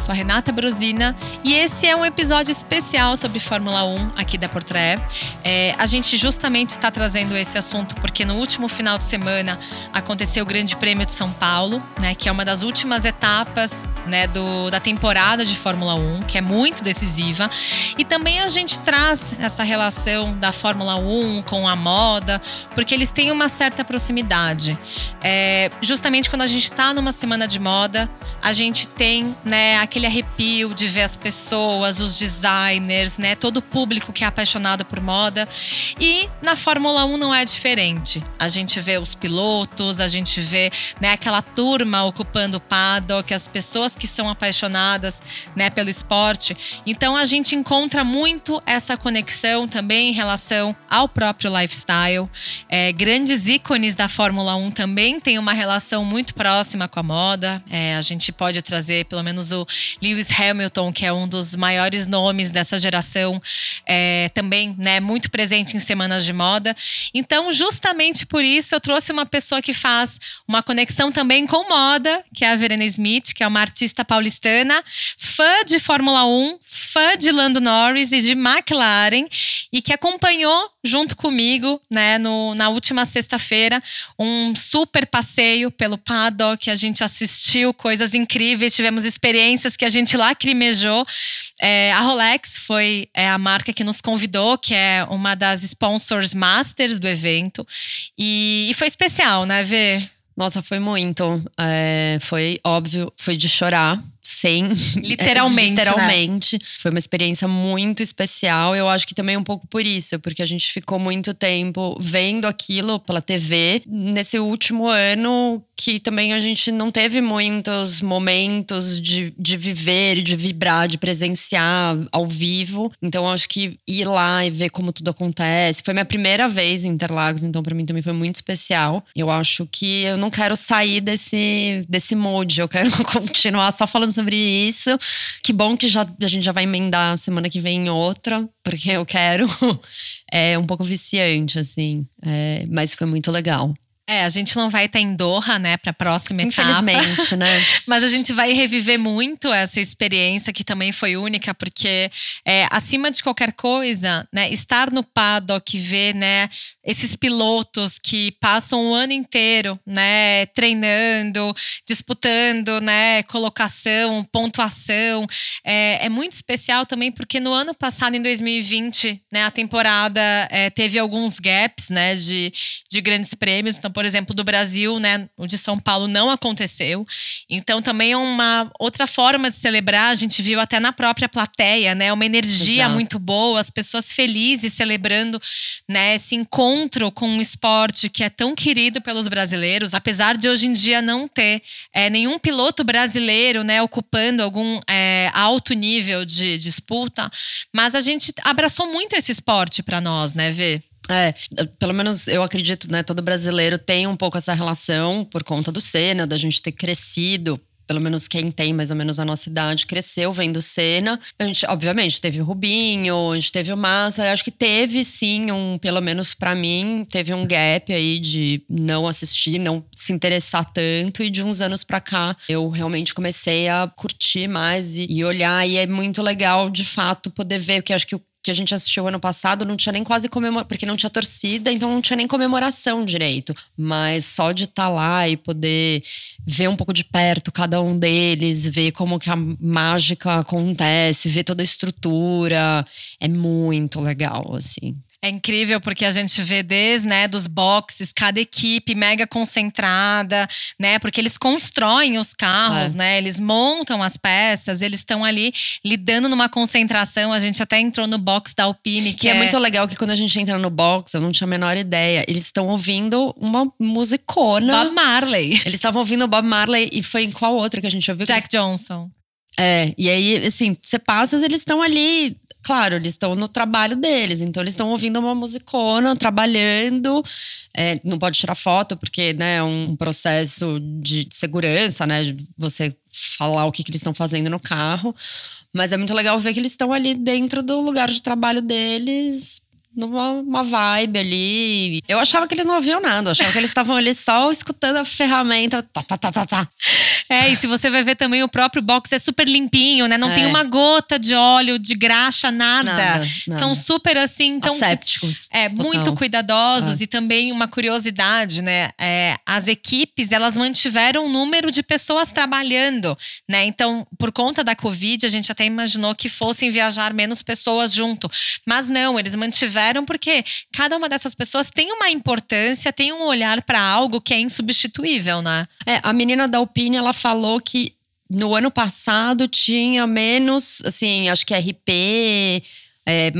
Eu sou a Renata Brosina e esse é um episódio especial sobre Fórmula 1 aqui da Portré. É, a gente justamente está trazendo esse assunto porque no último final de semana aconteceu o Grande Prêmio de São Paulo, né, que é uma das últimas etapas né, do, da temporada de Fórmula 1, que é muito decisiva. E também a gente traz essa relação da Fórmula 1 com a moda, porque eles têm uma certa proximidade. É, justamente quando a gente está numa semana de moda, a gente tem né, aquele arrepio de ver as pessoas, os designers, né, todo o público que é apaixonado por moda. E na Fórmula 1 não é diferente. A gente vê os pilotos, a gente vê né, aquela turma ocupando o paddock, as pessoas que são apaixonadas né, pelo esporte. Então a gente encontra muito essa conexão também em relação ao próprio lifestyle. É, grandes ícones da Fórmula 1 também têm uma relação muito próxima com a moda. É, a gente pode trazer pelo menos o Lewis Hamilton, que é um dos maiores nomes dessa geração, é, também né, muito presente em semanas de moda. Então, justamente por isso, eu trouxe uma pessoa que faz uma conexão também com moda, que é a Verena Smith, que é uma artista paulistana, fã de Fórmula 1, fã de Lando Norris e de McLaren, e que acompanhou junto comigo, né, no, na última sexta-feira, um super passeio pelo paddock. A gente assistiu coisas incríveis, tivemos experiências que a gente lacrimejou. É, a Rolex foi é, a marca que nos convidou, que é uma das sponsors masters do evento. E, e foi especial, né, Vê? Nossa, foi muito. É, foi óbvio, foi de chorar sem. Literalmente. literalmente. Né? Foi uma experiência muito especial. Eu acho que também um pouco por isso, porque a gente ficou muito tempo vendo aquilo pela TV. Nesse último ano, que também a gente não teve muitos momentos de, de viver, de vibrar, de presenciar ao vivo. Então acho que ir lá e ver como tudo acontece. Foi minha primeira vez em Interlagos, então para mim também foi muito especial. Eu acho que eu não quero sair desse, desse molde, eu quero continuar só falando sobre isso. Que bom que já, a gente já vai emendar semana que vem em outra, porque eu quero. É um pouco viciante, assim. É, mas foi muito legal. É, a gente não vai estar em Doha, né, para a próxima etapa. Infelizmente, né? Mas a gente vai reviver muito essa experiência que também foi única, porque é, acima de qualquer coisa, né, estar no paddock, ver, né, esses pilotos que passam o ano inteiro, né, treinando, disputando, né, colocação, pontuação, é, é muito especial também porque no ano passado, em 2020, né, a temporada é, teve alguns gaps, né, de, de grandes prêmios, então por exemplo, do Brasil, né? O de São Paulo não aconteceu. Então também é uma outra forma de celebrar. A gente viu até na própria plateia, né? Uma energia Exato. muito boa, as pessoas felizes celebrando, né? Esse encontro com um esporte que é tão querido pelos brasileiros, apesar de hoje em dia não ter é, nenhum piloto brasileiro, né? Ocupando algum é, alto nível de disputa, mas a gente abraçou muito esse esporte para nós, né? Ver. É, pelo menos eu acredito, né? Todo brasileiro tem um pouco essa relação por conta do Senna, da gente ter crescido pelo menos quem tem mais ou menos a nossa idade, cresceu vendo cena. A gente, obviamente, teve o Rubinho, a gente teve o Massa. Eu acho que teve sim um, pelo menos para mim, teve um gap aí de não assistir, não se interessar tanto. E de uns anos para cá, eu realmente comecei a curtir mais e, e olhar. E é muito legal, de fato, poder ver, porque acho que o que a gente assistiu ano passado não tinha nem quase comemoração, porque não tinha torcida, então não tinha nem comemoração direito. Mas só de estar tá lá e poder ver um pouco de perto cada um deles, ver como que a mágica acontece, ver toda a estrutura, é muito legal, assim. É incrível porque a gente vê desde, né, dos boxes, cada equipe mega concentrada, né? Porque eles constroem os carros, é. né? Eles montam as peças, eles estão ali lidando numa concentração. A gente até entrou no box da Alpine, que, que é, é, muito legal que quando a gente entra no box, eu não tinha a menor ideia. Eles estão ouvindo uma musicona. Bob Marley. Eles estavam ouvindo Bob Marley e foi em qual outra que a gente ouviu? Jack eles... Johnson. É, e aí, assim, você passa, eles estão ali claro, eles estão no trabalho deles, então eles estão ouvindo uma musicona, trabalhando. É, não pode tirar foto, porque né, é um processo de segurança, né? De você falar o que, que eles estão fazendo no carro. Mas é muito legal ver que eles estão ali dentro do lugar de trabalho deles, numa uma vibe ali. Eu achava que eles não ouviam nada, eu achava que eles estavam ali só escutando a ferramenta. Tá, tá, tá, tá, tá. É, e se você vai ver também o próprio box é super limpinho, né? Não É. tem uma gota de óleo, de graxa, nada. Nada, São nada. super assim, então Assépticos. é, total. muito cuidadosos e também uma curiosidade, né? É, as equipes, elas mantiveram o número de pessoas trabalhando, né? Então, por conta da Covid, a gente até imaginou que fossem viajar menos pessoas junto. Mas não, eles mantiveram porque cada uma dessas pessoas tem uma importância, tem um olhar para algo que é insubstituível, né? É, a menina da Alpine, ela falou que no ano passado tinha menos, assim, acho que RP, é,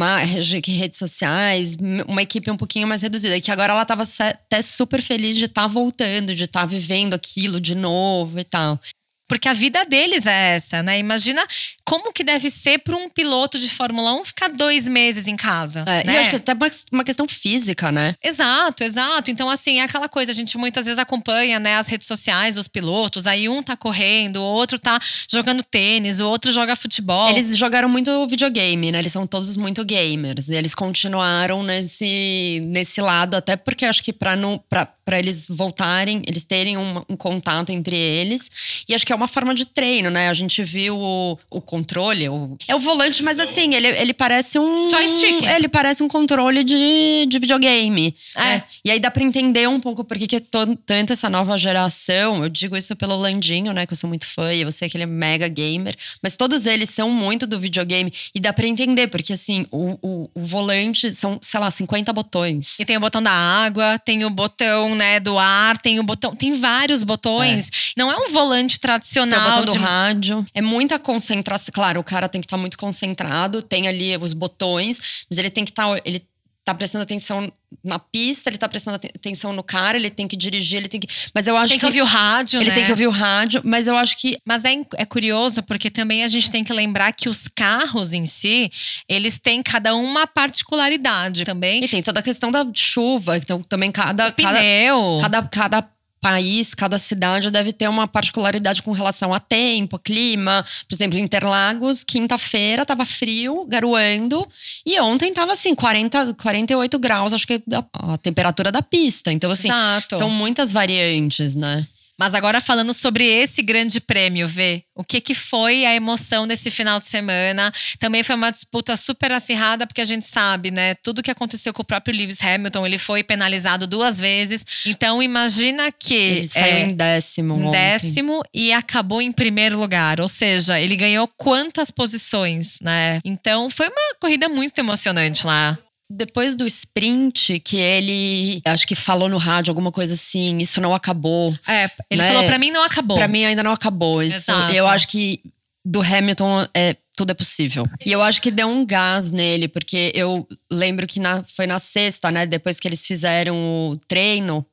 redes sociais, uma equipe um pouquinho mais reduzida. E que agora ela estava até super feliz de estar voltando, de estar vivendo aquilo de novo e tal. Porque a vida deles é essa, né? Imagina como que deve ser para um piloto de Fórmula 1 ficar dois meses em casa. É, né? E acho que até uma, questão física, né? Exato, exato. Então, assim, é aquela coisa, a gente muitas vezes acompanha né, as redes sociais dos pilotos, aí um tá correndo, o outro tá jogando tênis, o outro joga futebol. Eles jogaram muito videogame, né? Eles são todos muito gamers. E eles continuaram nesse, nesse lado, até porque acho que para não. Pra, para eles voltarem, eles terem um, um contato entre eles. E acho que é uma forma de treino, né? A gente viu o, o controle, o, é o volante, mas assim, ele, ele parece um. Joystick. Ele parece um controle de, de videogame. É. né? E aí dá pra entender um pouco por que é to- tanto essa nova geração. Eu digo isso pelo Landinho, né? Que eu sou muito fã e eu sei que ele é mega gamer. Mas todos eles são muito do videogame. E dá pra entender, porque assim, o, o, o volante são, sei lá, 50 botões. E tem o botão da água, tem o botão, né, do ar, tem o botão. Tem vários botões. Não é um volante Tem tradicional. o botão do de- rádio. É muita concentração. Claro, o cara tem que estar muito concentrado, tem ali os botões, mas ele tem que estar. ele tá prestando atenção na pista, ele tá prestando aten- atenção no cara, ele tem que dirigir, ele tem que. Mas eu acho Tem que ouvir o rádio, Ele né? tem que ouvir o rádio, mas eu acho que Mas é, é curioso porque também a gente tem que lembrar que os carros em si, eles têm cada uma particularidade também. E tem toda a questão da chuva, então também cada. cada, Pneu. cada, cada país, cada cidade deve ter uma particularidade com relação a tempo, clima. Por exemplo, Interlagos, quinta-feira tava frio, garoando. E ontem tava assim, 40, 48 graus, acho que é a, a temperatura da pista. Então, assim, Exato. são muitas variantes, né? Mas agora falando sobre esse grande prêmio, Vê, o que, que foi a emoção desse final de semana? Também foi uma disputa super acirrada, porque a gente sabe, né? Tudo que aconteceu com o próprio Lewis Hamilton, ele foi penalizado duas vezes. Então imagina que Ele saiu é, em décimo. em ontem. décimo e acabou em primeiro lugar. Ou seja, ele ganhou quantas posições, né? Então foi uma corrida muito emocionante lá. Depois do sprint, que ele acho que falou no rádio alguma coisa assim, isso não acabou. É, ele Né? falou pra mim não acabou. Pra mim ainda não acabou. Isso, Exato. eu acho que do Hamilton é tudo é possível. E eu acho que deu um gás nele, porque eu lembro que na, foi na sexta, né? Depois que eles fizeram o treino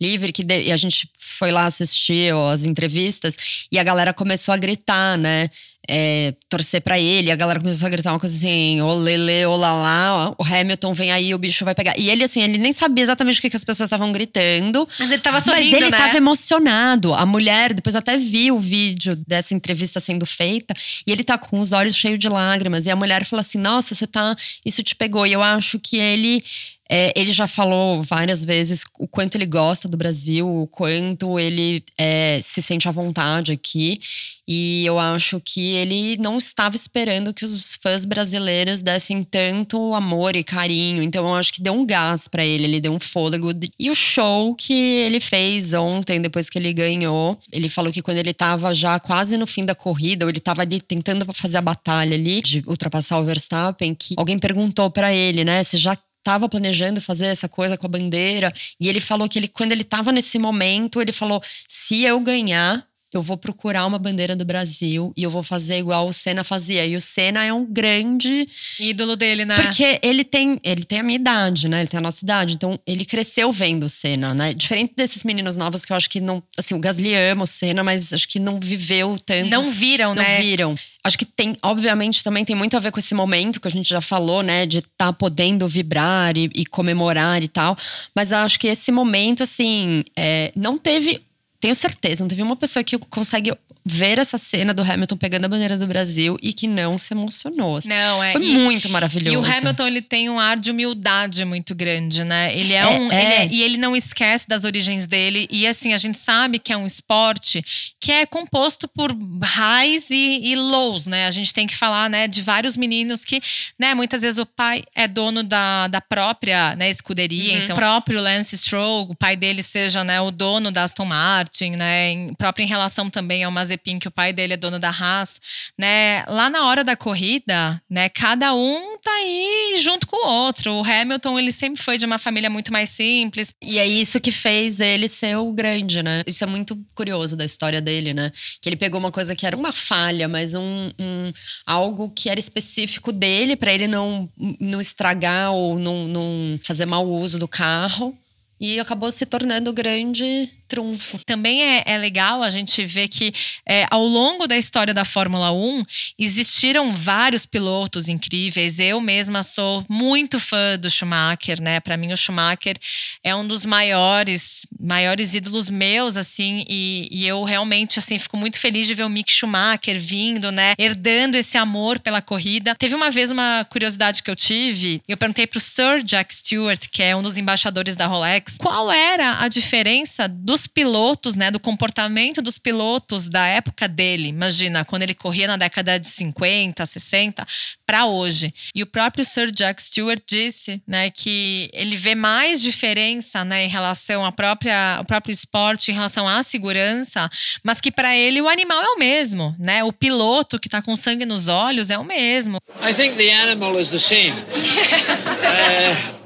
livre, que de- e a gente foi lá assistir ó, as entrevistas e a galera começou a gritar, né? É, torcer pra ele, a galera começou a gritar uma coisa assim, olele, olalá, o Hamilton vem aí, o bicho vai pegar. E ele, assim, ele nem sabia exatamente o que, que as pessoas estavam gritando. Mas ele tava Mas sorrindo, ele né? tava emocionado. A mulher, depois até vi o vídeo dessa entrevista sendo feita, e ele tá com os olhos cheios de lágrimas. E a mulher falou assim: Nossa, você tá. Isso te pegou. E eu acho que ele. é, ele já falou várias vezes o quanto ele gosta do Brasil, o quanto ele é, se sente à vontade aqui. E eu acho que ele não estava esperando que os fãs brasileiros dessem tanto amor e carinho. Então eu acho que deu um gás pra ele, ele deu um fôlego. E o show que ele fez ontem, depois que ele ganhou, ele falou que quando ele tava já quase no fim da corrida, ou ele tava ali tentando fazer a batalha ali de ultrapassar o Verstappen, que alguém perguntou pra ele, né, você já tava planejando fazer essa coisa com a bandeira. E ele falou que ele, quando ele tava nesse momento, ele falou: se eu ganhar, eu vou procurar uma bandeira do Brasil e eu vou fazer igual o Senna fazia. E o Senna é um grande. Ídolo dele, né? Porque ele tem, ele tem a minha idade, né? Ele tem a nossa idade. Então, ele cresceu vendo o Senna, né? Diferente desses meninos novos que eu acho que não. Assim, o Gasly ama o Senna, mas acho que não viveu tanto. Não viram, Não né? viram. Acho que tem, obviamente, também tem muito a ver com esse momento que a gente já falou, né? De estar tá podendo vibrar e, e comemorar e tal. Mas acho que esse momento, assim, é, não teve. Tenho certeza, não teve uma pessoa que consegue ver essa cena do Hamilton pegando a bandeira do Brasil e que não se emocionou. Assim. Não, é. Foi e, muito maravilhoso. E o Hamilton, ele tem um ar de humildade muito grande, né? Ele é, é um. É. Ele é, e ele não esquece das origens dele. E assim, a gente sabe que é um esporte que é composto por highs e, e lows, né? A gente tem que falar, né, de vários meninos que, né, muitas vezes o pai é dono da, da própria né, escuderia. Uhum. Então, o próprio Lance Stroll, o pai dele seja né, o dono da Aston Martin, né? Em, próprio em relação também ao Mazepin, que o pai dele é dono da Haas, né? Lá na hora da corrida, né, cada um tá aí junto com o outro. O Hamilton, ele sempre foi de uma família muito mais simples. E é isso que fez ele ser o grande, né? Isso é muito curioso da história dele, né? Que ele pegou uma coisa que era uma falha, mas um, um algo que era específico dele para ele não, não estragar ou não, não fazer mau uso do carro. E acabou se tornando grande trunfo. Também é, é legal a gente ver que é, ao longo da história da Fórmula 1 existiram vários pilotos incríveis. Eu mesma sou muito fã do Schumacher, né? Para mim o Schumacher é um dos maiores, maiores ídolos meus, assim, e, e, eu realmente assim fico muito feliz de ver o Mick Schumacher vindo, né? Herdando esse amor pela corrida. Teve uma vez uma curiosidade que eu tive, eu perguntei pro Sir Jack Stewart, que é um dos embaixadores da Rolex, qual era a diferença dos dos pilotos, né, do comportamento dos pilotos da época dele. Imagina, quando ele corria na década de 50, 60, para hoje. E o próprio Sir Jack Stewart disse, né, que ele vê mais diferença, né, em relação à própria, ao próprio esporte, em relação à segurança, mas que para ele o animal é o mesmo, né? O piloto que está com sangue nos olhos é o mesmo. I think the animal is the same. uh...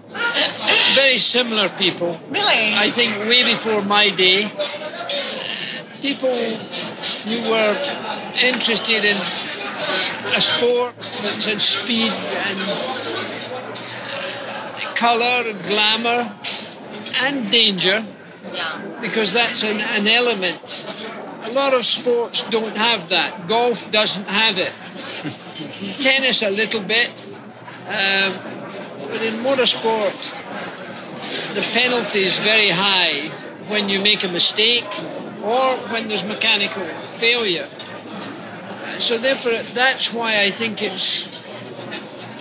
Very similar people. Really? I think way before my day, people who were interested in a sport that's in speed and colour and glamour and danger, yeah. because that's an, an element. A lot of sports don't have that. Golf doesn't have it. Tennis a little bit. Um, but in motorsport, the penalty is very high when you make a mistake or when there's mechanical failure. So therefore, that's why I think it's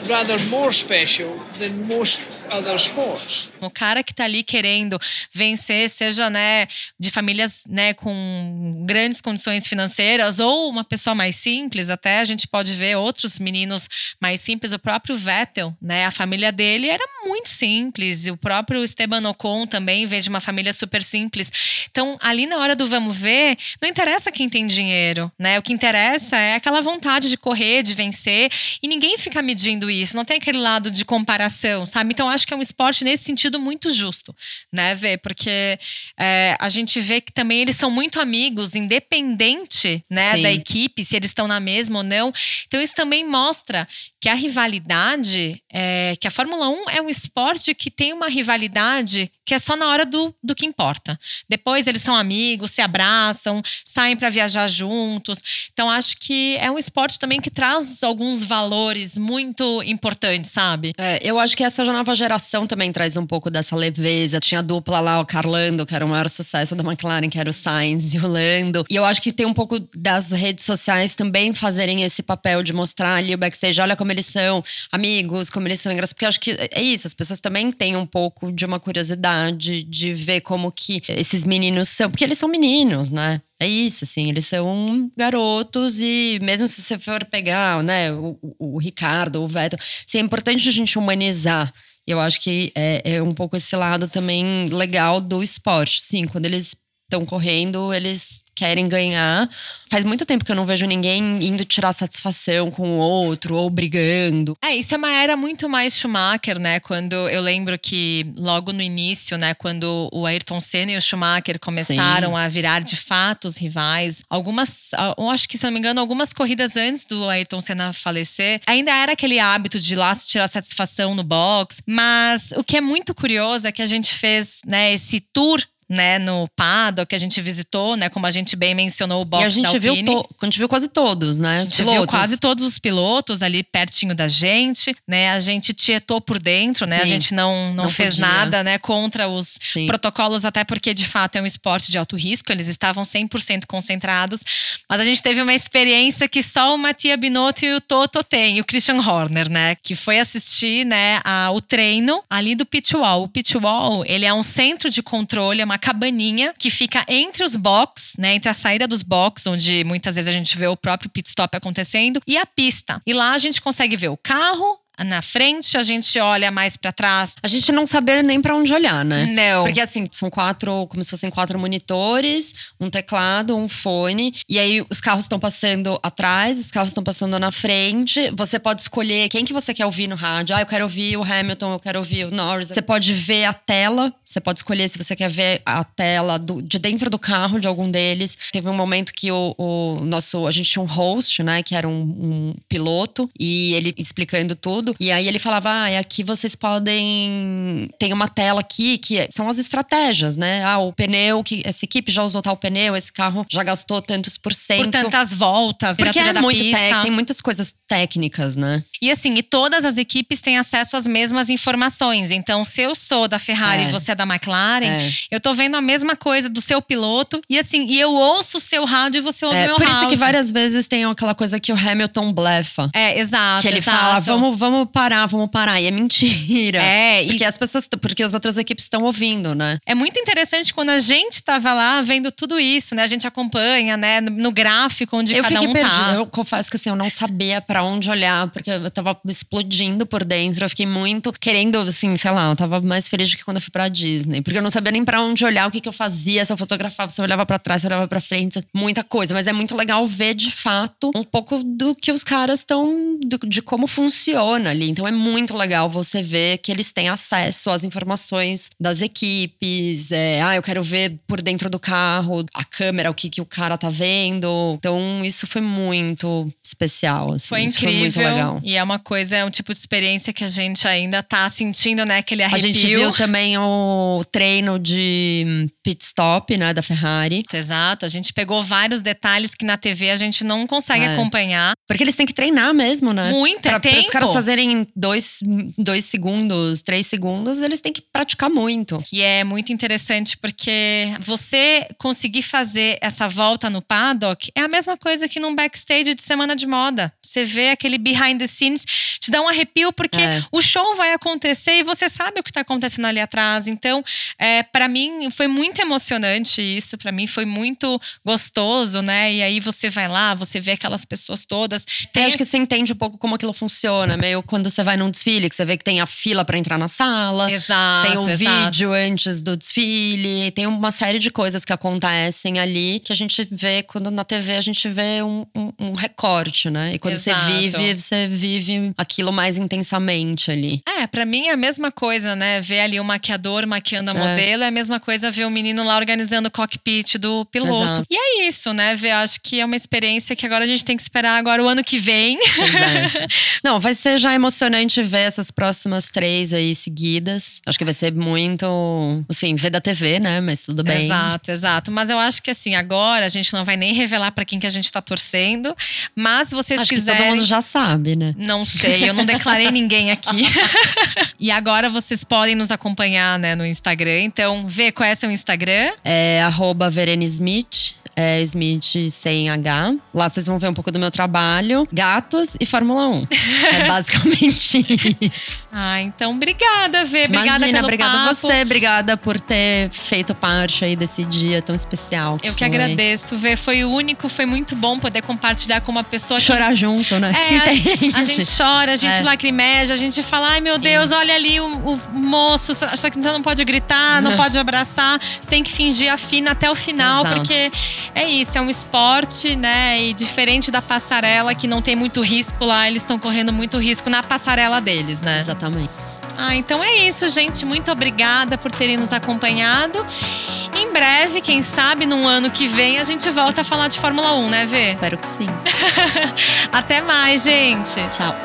rather more special than most other sports. O cara que tá ali querendo vencer, seja né, de famílias né, com grandes condições financeiras ou uma pessoa mais simples, até a gente pode ver outros meninos mais simples. O próprio Vettel, né, a família dele era muito simples. O próprio Esteban Ocon também veio de uma família super simples. Então, ali na hora do vamos ver, não interessa quem tem dinheiro, né? O que interessa é aquela vontade de correr, de vencer. E ninguém fica medindo isso. Não tem aquele lado de comparação, sabe? Então, acho que é um esporte nesse sentido muito justo, né, Vê? Porque é, a gente vê que também eles são muito amigos, independente, né, da equipe, se eles estão na mesma ou não. Então isso também mostra que a rivalidade, é, que a Fórmula 1 é um esporte que tem uma rivalidade que é só na hora do, do que importa. Depois eles são amigos, se abraçam, saem para viajar juntos. Então acho que é um esporte também que traz alguns valores muito importantes, sabe? É, eu acho que essa nova geração também traz um pouco dessa leveza. Tinha a dupla lá, o Carlando, que era o maior sucesso da McLaren, que era o Sainz e o Lando. E eu acho que tem um pouco das redes sociais também fazerem esse papel de mostrar ali o backstage. Olha como eles são amigos, como eles são engraçados. Porque eu acho que é isso, as pessoas também têm um pouco de uma curiosidade de ver como que esses meninos são. Porque eles são meninos, né? É isso, assim, eles são garotos e mesmo se você for pegar, né, o, o, Ricardo, o Vettel, assim, é importante a gente humanizar. Eu acho que é, é um pouco esse lado também legal do esporte. Sim, quando eles estão correndo, eles querem ganhar. Faz muito tempo que eu não vejo ninguém indo tirar satisfação com o outro ou brigando. É, isso é uma era muito mais Schumacher, né? Quando eu lembro que logo no início, né, quando o Ayrton Senna e o Schumacher começaram Sim. a virar de fato os rivais, algumas, eu acho que se não me engano, algumas corridas antes do Ayrton Senna falecer, ainda era aquele hábito de ir lá tirar satisfação no box, mas o que é muito curioso é que a gente fez, né, esse tour né, no paddock, que a gente visitou, né, como a gente bem mencionou o box e a gente viu, a gente viu quase todos, né? A gente viu pilotos. quase todos os pilotos ali pertinho da gente, né? A gente tietou por dentro, né? A Sim. gente não, não, Não fez podia. nada, né? Contra os Sim. protocolos, até porque de fato é um esporte de alto risco. Eles estavam 100% concentrados. Mas a gente teve uma experiência que só o Mattia Binotto e o Toto têm, o Christian Horner, né? Que foi assistir, né, a, o treino ali do pit wall. O pit wall, ele é um centro de controle, é uma cabaninha que fica entre os box, né? Entre a saída dos box, onde muitas vezes a gente vê o próprio pit stop acontecendo, e a pista. E lá a gente consegue ver o carro na frente, a gente olha mais pra trás. A gente não saber nem pra onde olhar, né? Não. Porque assim, são quatro, como se fossem quatro monitores, um teclado, um fone. E aí os carros estão passando atrás, os carros estão passando na frente. Você pode escolher quem que você quer ouvir no rádio. Ah, eu quero ouvir o Hamilton, eu quero ouvir o Norris. Você pode ver a tela, você pode escolher se você quer ver a tela do- de dentro do carro de algum deles. Teve um momento que o, o nosso. A gente tinha um host, né? Que era um, um piloto, e ele explicando tudo. E aí ele falava: Ah, aqui vocês podem. Tem uma tela aqui que é- são as estratégias, né? Ah, o pneu, que essa equipe já usou tal pneu, esse carro já gastou tantos por cento. Por tantas voltas, Porque é muito pista. tem muitas coisas técnicas, né? E assim, e todas as equipes têm acesso às mesmas informações. Então, se eu sou da Ferrari É. e você é da McLaren, É. eu tô vendo a mesma coisa do seu piloto. E assim, e eu ouço o seu rádio e você ouve o É, meu por isso rádio. que várias vezes tem aquela coisa que o Hamilton blefa. É, exato. Que ele exato. fala, vamos, vamos parar, vamos parar. E é mentira. É, e- Porque as pessoas, porque as outras equipes estão ouvindo, né? É muito interessante quando a gente tava lá vendo tudo isso, né? A gente acompanha, né? No, gráfico onde eu cada fiquei um perdida. tá. Eu confesso que assim, eu não sabia pra onde olhar, porque eu tava explodindo por dentro. Eu fiquei muito querendo, assim, sei lá, eu tava mais feliz do que quando eu fui pra Disney. Porque eu não sabia nem pra onde olhar, o que, que eu fazia, se eu fotografava, se eu olhava pra trás, se eu olhava pra frente, muita coisa. Mas é muito legal ver de fato um pouco do que os caras estão. de como funciona ali. Então é muito legal você ver que eles têm acesso às informações das equipes. é, ah, eu quero ver por dentro do carro, a câmera, o que, que o cara tá vendo. Então, isso foi muito especial. Assim, Foi isso incrível. Foi muito legal. E é uma coisa, é um tipo de experiência que a gente ainda tá sentindo, né? Aquele A arrepio. gente viu também o treino de pit stop, né, da Ferrari. Exato, a gente pegou vários detalhes que na TV a gente não consegue É. acompanhar. Porque eles têm que treinar mesmo, né? Muito, é pra, Para os tempo. caras fazerem dois, dois segundos, três segundos, eles têm que praticar muito. E é muito interessante porque você conseguir fazer essa volta no paddock é a mesma coisa que num backstage de semana de moda. Você vê aquele behind the scenes, te dá um arrepio porque É. o show vai acontecer e você sabe o que tá acontecendo ali atrás. Então, é, para mim foi muito emocionante isso, para mim foi muito gostoso, né? E aí você vai lá, você vê aquelas pessoas todas. Eu acho que você entende um pouco como aquilo funciona. Meio quando você vai num desfile, que você vê que tem a fila pra entrar na sala. Exato, Tem o exato. vídeo antes do desfile. Tem uma série de coisas que acontecem ali que a gente vê quando na TV a gente vê um, um- um recorte, né? E quando Exato. você vive, você vive aquilo mais intensamente ali. É, pra mim é a mesma coisa, né? Ver ali o maquiador maquiando a É. modelo é a mesma coisa ver o menino lá organizando o cockpit do piloto. Exato. E é isso, né? Ver, acho que é uma experiência que agora a gente tem que esperar agora o ano que vem. Não, vai ser já emocionante ver essas próximas três aí seguidas. Acho que vai ser muito, assim, ver da TV, né? Mas tudo bem. Exato, exato. Mas eu acho que assim, agora a gente não vai nem revelar pra quem que a gente tá torcendo. Mas vocês Acho quiserem. Que todo mundo já sabe, né? Não sei, eu não declarei ninguém aqui. e agora vocês podem nos acompanhar né, no Instagram. Então, vê qual é seu Instagram. É arroba Verene Smith. É Smith sem H. Lá vocês vão ver um pouco do meu trabalho. Gatos e Fórmula 1. É basicamente isso. Ah, então obrigada, Vê. Obrigada Imagina, pelo obrigada papo. a você. Obrigada por ter feito parte aí desse dia tão especial. Eu que foi. agradeço, Vê. Foi único, foi muito bom poder compartilhar com uma pessoa que. Chorar junto, né? É, que a gente chora, a gente É. lacrimeja, a gente fala, ai meu Deus, olha ali o, o moço, só que você não pode gritar, não Não. pode abraçar, você tem que fingir a fina até o final, Exato. porque é isso, é um esporte, né? E diferente da passarela, que não tem muito risco lá, eles estão correndo muito risco na passarela deles, né? Exatamente. Ah, então é isso, gente. Muito obrigada por terem nos acompanhado. Em breve, quem sabe, num ano que vem, a gente volta a falar de Fórmula 1, né, Vê? Espero que sim. Até mais, gente. Tchau.